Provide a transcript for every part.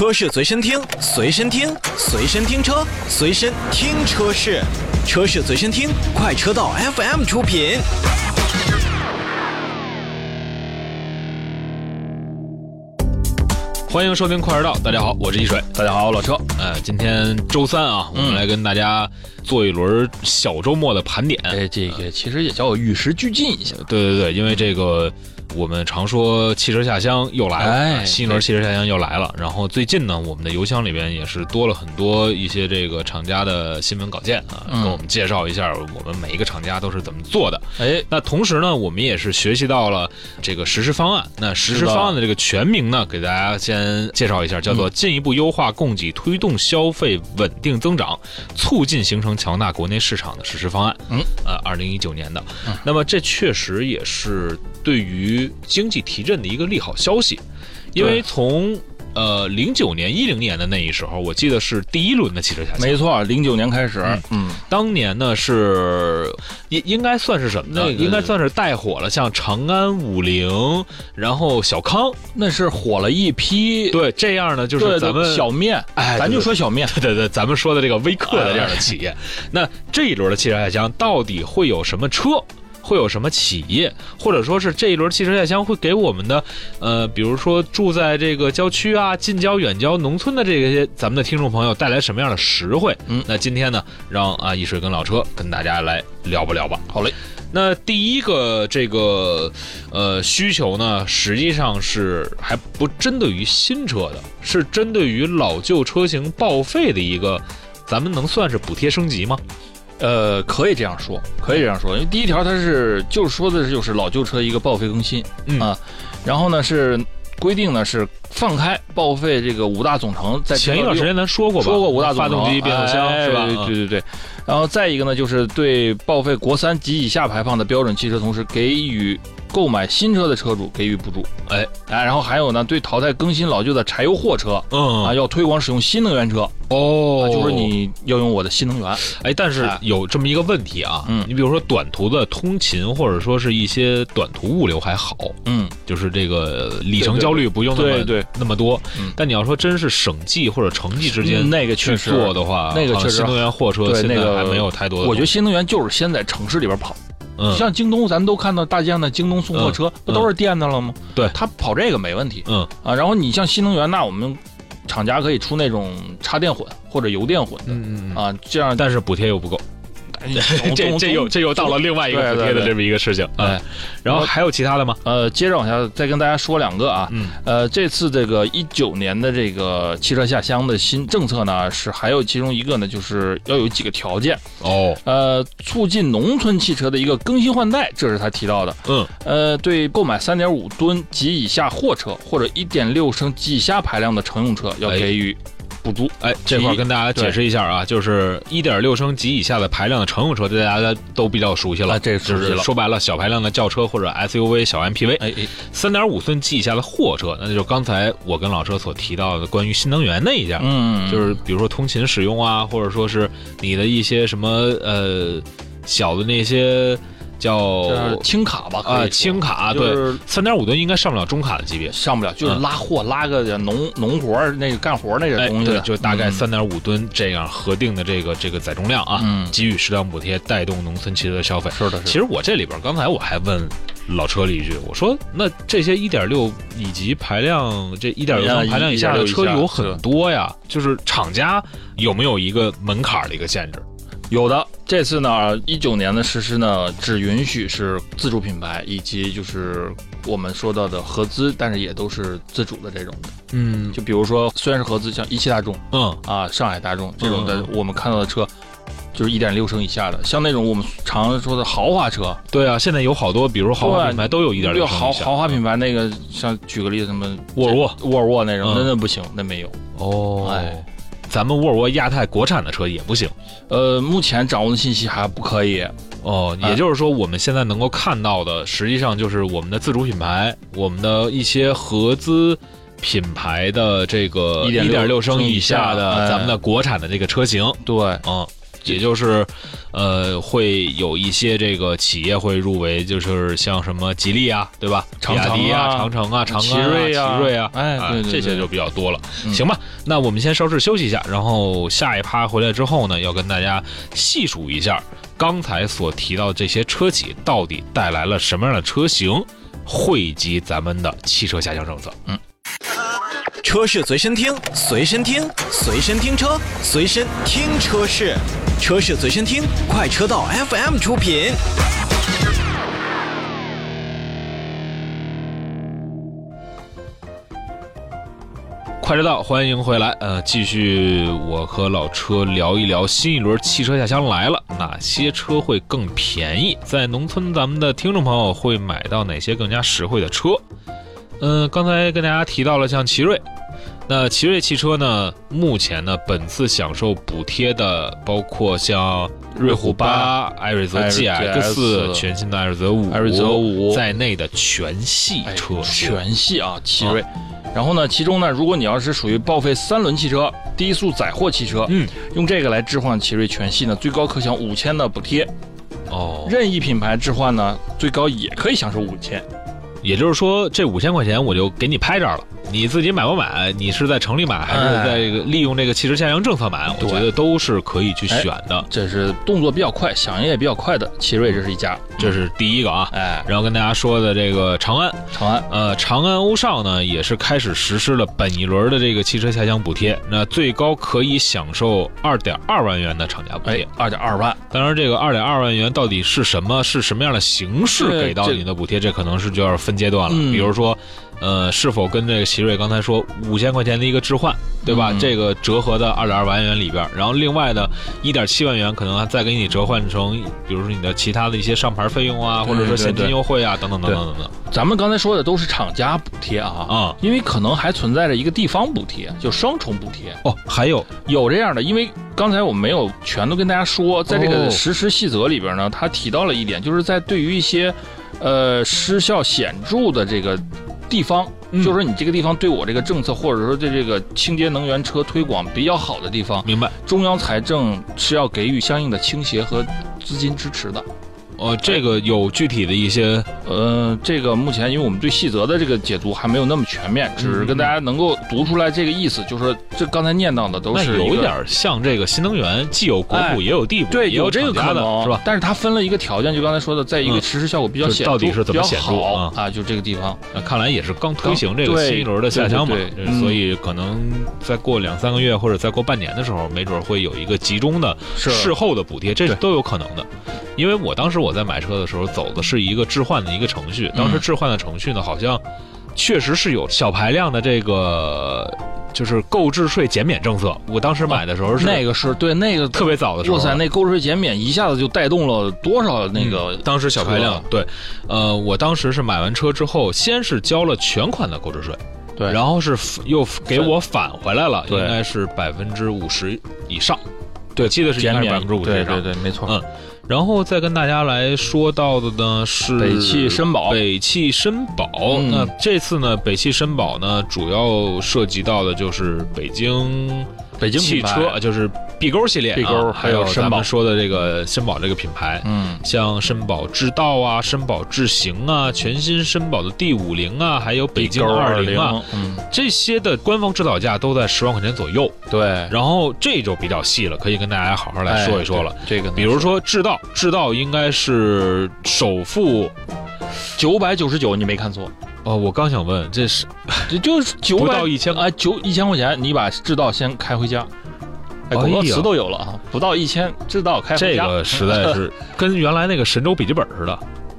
车市随身听，随身听，随身听车，随身听车市，车市随身听，快车道 FM 出品。欢迎收听快车道，大家好，我是一水。大家好，老车。呃，今天周三啊，我们来跟大家做一轮小周末的盘点。哎，这个其实也叫与时俱进一下。对对对，因为这个我们常说汽车下乡又来了，哎新一轮汽车下乡又来了。然后最近呢，我们的邮箱里边也是多了很多一些这个厂家的新闻稿件啊，嗯跟我们介绍一下我们每一个厂家都是怎么做的。哎，那同时呢，我们也是学习到了这个实施方案。那实施方案的这个全名呢，给大家先介绍一下，叫做“进一步优化供给，推动消费稳定增长，促进形成强大国内市场的实施方案”。嗯，呃，二零一九年的嗯。那么这确实也是对于经济提振的一个利好消息，因为从呃零九年、一零年的那一时候，我记得是第一轮的汽车下乡。没错，零九年开始，嗯，当年呢是应应该算是什么呢？那个应该算是带火了，像长安、五菱，然后小康，那是火了一批，对这样呢，就是咱们小面，哎咱就说小面，对对对，咱们说的这个微客的这样的企哎业。那这一轮的汽车下乡到底会有什么车？会有什么企业，或者说是这一轮汽车下乡会给我们的，呃，比如说住在这个郊区啊、近郊、远郊、农村的这些咱们的听众朋友带来什么样的实惠？嗯那今天呢，让啊易水跟老车跟大家来聊吧聊吧。好嘞，那第一个这个呃需求呢，实际上是还不针对于新车的，是针对于老旧车型报废的一个，咱们能算是补贴升级吗？呃，可以这样说，可以这样说，因为第一条它是就是说的就是老旧车一个报废更新嗯。啊，然后呢是规定呢是放开报废这个五大总成，在前一段时间咱说过吧？说过五大总成发动机、变速箱、哎是吧？对对对。然后再一个呢，就是对报废国三及以下排放的标准汽车，同时给予购买新车的车主给予补助。哎哎，然后还有呢，对淘汰更新老旧的柴油货车嗯啊，要推广使用新能源车，哦啊，就是你要用我的新能源。哎，但是哎有这么一个问题啊，嗯你比如说短途的通勤或者说是一些短途物流还好，嗯，就是这个里程焦虑不用那么对对那么多嗯。但你要说真是省际或者城际之间嗯那个去确实做的话，那个确实新能源货车现在对那个还没有太多。我觉得新能源就是先在城市里边跑，嗯像京东，咱们都看到大街上的京东送货车，不都是电的了吗？对它跑这个没问题嗯啊。然后你像新能源，那我们厂家可以出那种插电混或者油电混的。啊，这样但是补贴又不够，总 这这又这又到了另外一个补贴的这么一个事情。哎嗯，然后还有其他的吗？呃，接着往下再跟大家说两个啊，嗯呃，这次这个一九年的这个汽车下乡的新政策呢，是还有其中一个呢，就是要有几个条件，哦，呃，促进农村汽车的一个更新换代，这是他提到的。嗯呃，对购买三点五吨及以下货车或者一点六升及以下排量的乘用车，要哎给予补助。哎，这块跟大家解释一下啊，就是一点六升及以下的排量的乘用车，这大家都比较熟悉了。啊这熟悉了就是说白了，小排量的轿车或者 SUV、小 MPV。哎哎，三点五寸及以下的货车，那就是刚才我跟老车所提到的关于新能源那一家，嗯，就是比如说通勤使用啊，或者说是你的一些什么呃小的那些叫轻卡吧，啊说轻卡，对，就是三点五吨应该上不了中卡的级别。上不了，就是嗯拉货拉个农农活儿那个干活儿那个东西的，就大概嗯三点五吨这样核定的这个这个载重量啊，嗯给予适当补贴，带动农村汽车的消费。是的，是的。其实我这里边刚才我还问老车了一句，我说那这些一点六以及排量这一点六排量以下的车有很多呀，就是厂家有没有一个门槛的一个限制？有的，这次呢，一九年的实施呢，只允许是自主品牌以及就是我们说到的合资，但是也都是自主的这种的。嗯。就比如说，虽然是合资，像一汽大众嗯。啊、上海大众这种的嗯，我们看到的车。就是一点六升以下的，像那种我们常说的豪华车，对啊，现在有好多，比如豪华品牌都有一点对六升豪豪华品牌那个，像举个例子，什么沃尔沃。沃尔沃那种，嗯。那那不行，那没有。哦。哎，咱们沃尔沃亚太国产的车也不行。呃，目前掌握的信息还不可以。哦，啊。也就是说，我们现在能够看到的，实际上就是我们的自主品牌，我们的一些合资品牌的这个一点六升以下的哎。咱们的国产的这个车型，对，嗯，也就是，呃，会有一些这个企业会入围，就是像什么吉利啊，对吧？长比亚迪啊、城啊长城啊、长安啊、奇瑞啊奇瑞啊，哎啊对对对这些就比较多了。嗯行吧，那我们先稍事休息一下，然后下一趴回来之后呢，要跟大家细数一下刚才所提到的这些车企到底带来了什么样的车型，惠及咱们的汽车下乡政策。嗯车是随身听，随身听，随身听车，随身听车是，车是随身听，快车道 FM 出品。快车道，欢迎回来。呃，继续我和老车聊一聊新一轮汽车下乡来了，哪些车会更便宜？在农村，咱们的听众朋友会买到哪些更加实惠的车？嗯、刚才跟大家提到了像奇瑞，那奇瑞汽车呢，目前呢本次享受补贴的包括像瑞虎八、艾瑞泽 GX 四、全新的艾瑞泽五、艾瑞泽五在内的全系哎车型。全系啊，奇瑞。然后呢，其中呢，如果你要是属于报废三轮汽车、低速载货汽车，嗯，用这个来置换奇瑞全系呢，最高可享五千的补贴。哦，任意品牌置换呢，最高也可以享受五千。也就是说，这五千块钱我就给你拍这儿了，你自己买不买？你是在城里买，还是哎在这个利用这个汽车下乡政策买？我觉得都是可以去选的。这是动作比较快、响应也比较快的奇瑞，这是一家。这是第一个啊。哎，然后跟大家说的这个长安，长安呃，长安欧尚呢也是开始实施了本一轮的这个汽车下乡补贴，那最高可以享受二点二万元的厂家补贴哎。，二点二万，当然，这个二点二万元到底是什么？是什么样的形式给到这你的补贴？这可能是就要分阶段了。嗯比如说，呃，是否跟这个奇瑞刚才说五千块钱的一个置换，对吧？嗯这个折合的二点二万元里边，然后另外的一点七万元可能还再给你折换成，比如说你的其他的一些上牌费用啊，或者说现金优惠啊，等等等等等等。咱们刚才说的都是厂家补贴啊啊因为可能还存在着一个地方补贴，就双重补贴。哦，还有有这样的，因为刚才我们没有全都跟大家说，在这哦个实施细则里边呢，他提到了一点，就是在对于一些呃失效显著的这个地方，嗯就是说你这个地方对我这个政策或者说对这个清洁能源车推广比较好的地方，明白？中央财政是要给予相应的倾斜和资金支持的。呃，这个有具体的一些呃，这个目前因为我们对细则的这个解读还没有那么全面，只是跟大家能够读出来这个意思，就是说这刚才念到的都那是一有一点像这个新能源，既有国补也有地补，对，也有这个可能是吧？但是它分了一个条件，就刚才说的，在一个嗯实施效果比较显著，就到底是怎么比较显著好啊啊？就这个地方，那看来也是刚推行这个新一轮的下乡嘛所以可能再过两三个月或者再过半年的时候，没准会有一个集中的是事后的补贴，这是都有可能的。因为我当时我在买车的时候走的是一个置换的一个程序，当时嗯置换的程序呢，好像确实是有小排量的这个就是购置税减免政策。我当时买的时候是那个是对那个特别早的时候了，哇塞，那购置税减免一下子就带动了多少那个嗯当时小排量对，呃，我当时是买完车之后，先是交了全款的购置税。对，然后是又给我返回来了，应该是百分之五十以上。对我记得是减免百分之五十以上。对对对，没错。嗯然后再跟大家来说到的呢是北汽绅宝北汽绅宝。嗯那这次呢，北汽绅宝呢，主要涉及到的就是北京北京汽车，就是 B 勾系列啊，碧勾还有咱们说的这个绅宝这个品牌。嗯，像绅宝智道啊、绅宝智行啊、全新绅宝的 D 五零啊，还有北京二零啊，，嗯，这些的官方指导价都在十万块钱左右。对，然后这就比较细了，可以跟大家好好来说一说了。哎这个，比如说智道，智道应该是首付，九百九十九，你没看错，哦，我刚想问，这是这就是九不百到一千啊，九一千块钱，你把智道先开回家。哎，广告哎呀词都有了啊，不到一千，知道开。这个 实在是跟原来那个神州笔记本似的，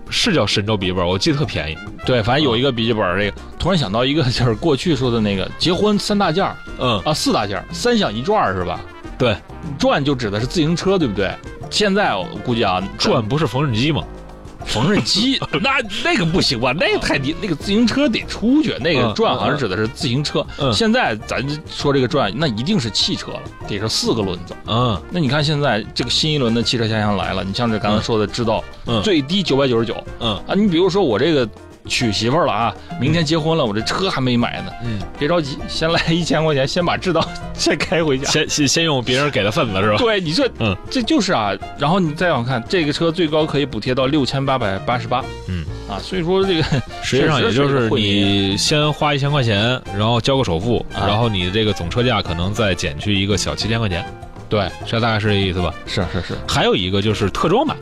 是叫神州笔记本，我记得特便宜。对，反正有一个笔记本儿，这个突然想到一个，就是过去说的那个结婚三大件儿嗯，啊，四大件儿，三响一转儿是吧？对，转就指的是自行车，对不对？现在我估计啊，转不是缝纫机吗？缝纫机，那那个不行吧？那个太低，那个自行车得出去，那个嗯转好像指的是自行车。嗯现在咱说这个转，那一定是汽车了，得是四个轮子。嗯那你看现在这个新一轮的汽车下乡来了，你像这刚才说的制造，嗯最低九百九十九嗯啊。你比如说我这个娶媳妇儿了啊，明天结婚了，我这车还没买呢，嗯，别着急，先来一千块钱，先把制造 先开回家。先先先用别人给的份子是吧？对，你这，嗯，这就是啊。然后你再往看，这个车最高可以补贴到六千八百八十八，嗯，啊，所以说这个实际上也就是你先花一千块钱，然后交个首付，啊然后你这个总车价可能再减去一个小七千块钱，对，这大概是这意思吧？是是是，还有一个就是特装版，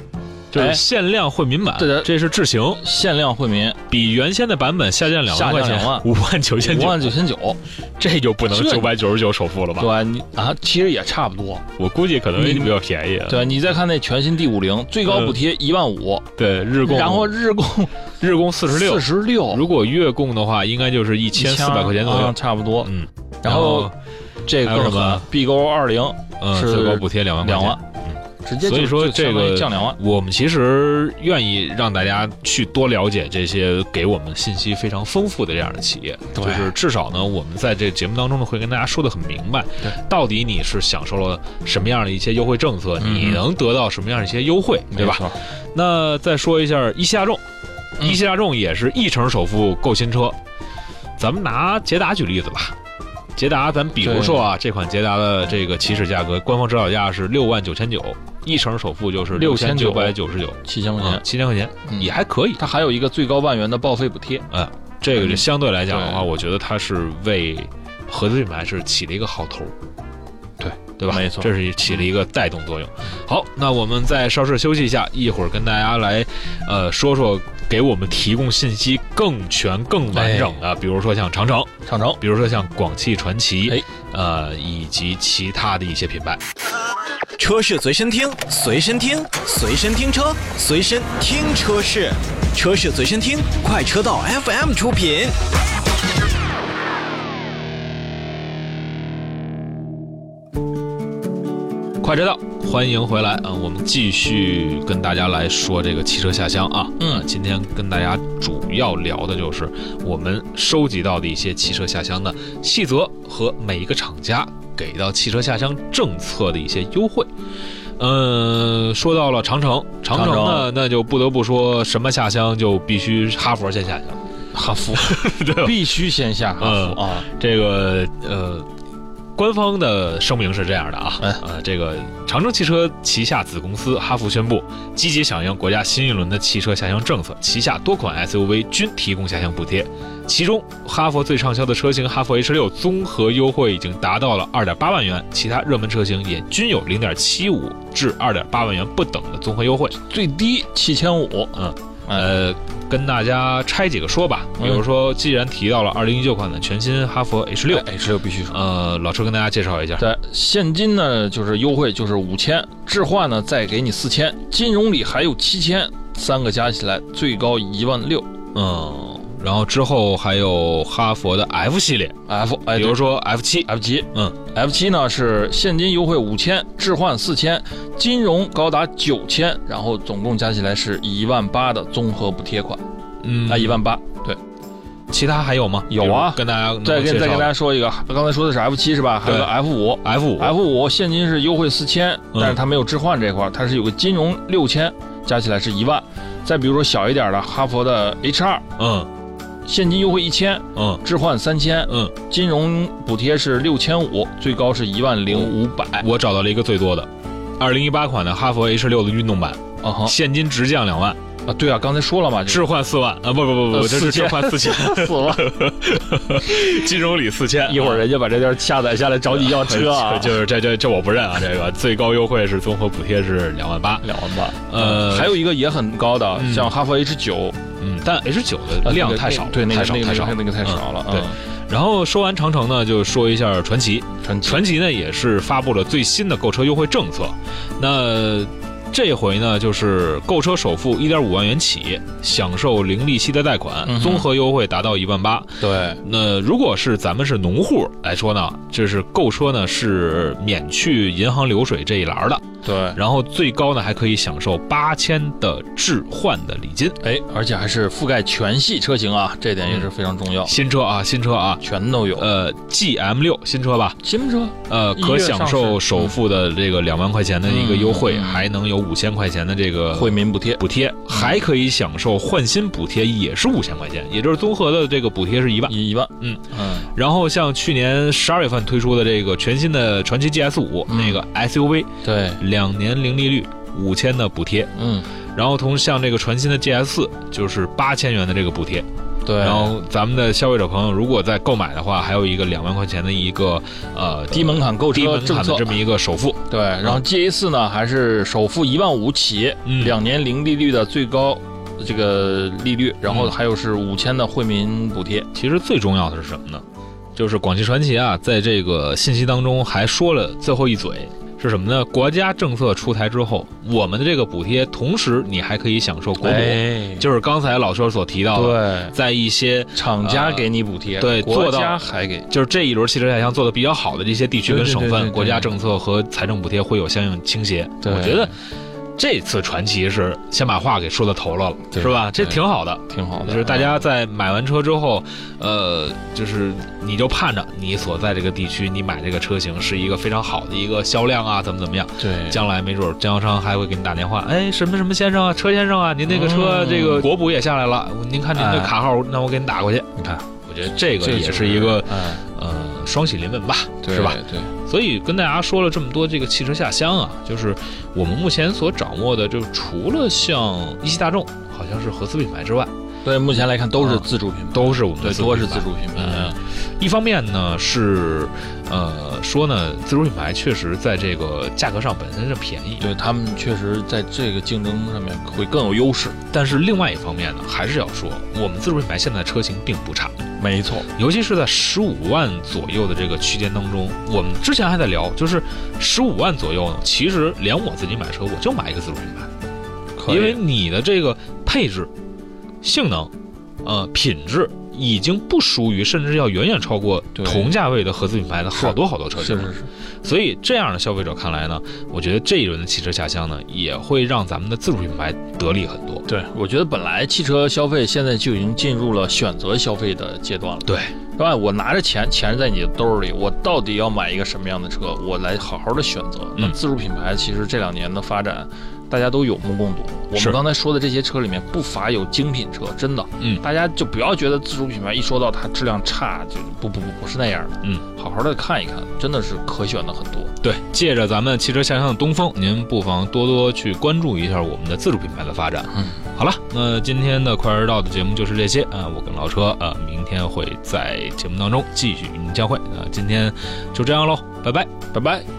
就是哎。限量惠民版，对的。这是智行，限量惠民，比原先的版本下降两万块钱五万九千五九，万九千九，这就不能这九百九十九首付了吧？对你啊，其实也差不多。我估计可能你比较便宜啊。对你再看那全新 D 五零，最高补贴一万五，对，日供，然后日供 日供四十六。四，十六，如果月供的话，应该就是一千四百块钱左右。啊。差不多。嗯，然后这个什么？狠，B 勾二零嗯，是最高补贴两万两万。，直接就所以说这个降两万。我们其实愿意让大家去多了解这些给我们信息非常丰富的这样的企业，就是至少呢，我们在这节目当中呢会跟大家说的很明白，对，到底你是享受了什么样的一些优惠政策，嗯你能得到什么样的一些优惠，对吧？那再说一下一汽大众，嗯一汽大众也是一成首付购新车，咱们拿捷达举例子吧。捷达，咱比如说啊，这款捷达的这个起始价格，官方指导价是六万九千九，一成首付就是六千九百九十九，七千块钱，七千块钱嗯。也还可以。它还有一个最高万元的报废补贴。这个就相对来讲的话，我觉得它是为合资品牌是起了一个好头，对对吧？没错这是起了一个带动作用。好，那我们再稍事休息一下，一会儿跟大家来呃说说给我们提供信息更全、更完整的，比如说像长城，长城比如说像广汽传祺，哎呃，以及其他的一些品牌。车是随身听，随身听，随身听车，随身听车是，车是随身听，快车道 FM 出品。快车道，欢迎回来啊！我们继续跟大家来说这个汽车下乡啊。嗯呃今天跟大家主要聊的就是我们收集到的一些汽车下乡的细则和每一个厂家给到汽车下乡政策的一些优惠。嗯，说到了长城，长城长呢，那就不得不说什么下乡就必须哈佛先下乡，哈佛对？必须先下哈嗯弗啊！这个呃，官方的声明是这样的啊，哎呃，这个长城汽车旗下子公司哈弗宣布，积极响应国家新一轮的汽车下乡政策，旗下多款 SUV 均提供下乡补贴。其中，哈弗最畅销的车型哈弗 H 六综合优惠已经达到了二点八万元，其他热门车型也均有零点七五至二点八万元不等的综合优惠。最低七千五，嗯，呃，呃，跟大家拆几个说吧，比如说，既然提到了二零一九款的全新哈弗 H 六，H 六必须说。呃，老车跟大家介绍一下。对，现金呢就是优惠就是五千，置换呢再给你四千，金融里还有七千，三个加起来最高一万六。嗯，然后之后还有哈佛的 F 系列，F，哎，比如说 F 七，F 七，嗯，F 七呢是现金优惠五千，置换四千，金融高达九千，然后总共加起来是一万八的综合补贴款，嗯，啊，一万八。对，其他还有吗？有啊。跟大家再跟再跟大家说一个，刚才说的是 F 七是吧？还有个 F 五。F 五，F 五现金是优惠四千，嗯。但是它没有置换这块儿，它是有个金融六千，加起来是一万。再比如说小一点的哈佛的 H 二，嗯现金优惠一千，嗯。置换三千，嗯，金融补贴是六千五，最高是一万零五百。我找到了一个最多的，二零一八款的哈佛 H 六的运动版，啊哈。现金直降两万，啊，对啊，刚才说了嘛，置换四万啊，不不不不，呃这是置4000换四千，四万。金融里四千，一会儿人家把这段下载下来找你要车啊，就是这这这我不认啊，这个最高优惠是综合补贴是两万八，两万八。呃。还有一个也很高的，嗯。像哈弗 H 九，嗯，但 H 九的量太少，对，那太个太少，那个太少了。嗯对嗯，然后说完长城呢，就说一下传奇。传奇呢也是发布了最新的购车优惠政策。那这回呢，就是购车首付一点五万元起，享受零利息的贷款，嗯综合优惠达到一万八。对，那如果是咱们是农户来说呢，就是购车呢是免去银行流水这一栏的。对，然后最高呢还可以享受八千的置换的礼金。哎，而且还是覆盖全系车型啊，这点也是非常重要，新车啊，新车啊，全都有。呃，GM 六新车吧，新车，呃，可享受首付的这个两万块钱的一个优惠，还能有五千块钱的这个惠民补贴，补贴，还可以享受换新补贴，也是五千块钱，也就是综合的这个补贴是一万。一一万。嗯。嗯，然后像去年十二月份推出的这个全新的传祺 GS 五、嗯。那个 SUV，对，两年零利率，五千的补贴。嗯，然后同像这个全新的 GS 四就是八千元的这个补贴。对。然后咱们的消费者朋友如果在购买的话，还有一个两万块钱的一个呃低门槛购车低门槛的这么一个首付。对，然后 GA 四呢，还是首付一万五起，嗯两年零利率的最高这个利率，然后嗯还有是五千的惠民补贴。其实最重要的是什么呢？就是广汽传祺啊，在这个信息当中还说了最后一嘴是什么呢？国家政策出台之后，我们的这个补贴，同时你还可以享受国补，哎，就是刚才老车所提到的，在一些厂家给你补贴，对国做到家还给。就是这一轮汽车下乡做的比较好的这些地区跟省份，对对对对对国家政策和财政补贴会有相应倾斜。我觉得这次传奇是先把话给说到头了，是吧？这挺好的。挺好的，就是大家在买完车之后，呃，就是你就盼着你所在这个地区，你买这个车型是一个非常好的一个销量啊，怎么怎么样？对将来没准经销商还会给你打电话，哎，什么什么先生啊，车先生啊，您那个车嗯这个国补也下来了，您看您的哎卡号，那我给您打过去。你看，我觉得这个也是一个嗯，呃双喜临门吧，对是吧？？对，所以跟大家说了这么多这个汽车下乡啊，就是我们目前所掌握的，就除了像一汽大众好像是合资品牌之外，对，目前来看都是啊自主品牌，都是我们的对，多是自主品牌自主品牌。嗯，一方面呢是，呃，说呢，自主品牌确实在这个价格上本身是便宜，对他们确实在这个竞争上面会更有优势。但是另外一方面呢，还是要说，我们自主品牌现在车型并不差，没错，尤其是在十五万左右的这个区间当中，我们之前还在聊，就是十五万左右呢，其实连我自己买车，我就买一个自主品牌，可因为你的这个配置、性能、呃品质。已经不输于，甚至要远远超过同价位的合资品牌的好多好多车型了。是是是，所以这样的消费者看来呢，我觉得这一轮的汽车下乡呢，也会让咱们的自主品牌得利很多。对，我觉得本来汽车消费现在就已经进入了选择消费的阶段了。对，是吧？我拿着钱，钱在你的兜里，我到底要买一个什么样的车？我来好好的选择。那嗯自主品牌其实这两年的发展，大家都有目共睹。我们刚才说的这些车里面，不乏有精品车，真的。嗯大家就不要觉得自主品牌一说到它质量差，就不不不不是那样的。嗯，好好的看一看，真的是可选的很多。对，借着咱们汽车下乡的东风，您不妨多多去关注一下我们的自主品牌的发展。嗯，好了，那今天的快车道的节目就是这些啊、我跟老车啊、明天会在节目当中继续与您交汇。那、今天就这样喽，拜拜。拜拜。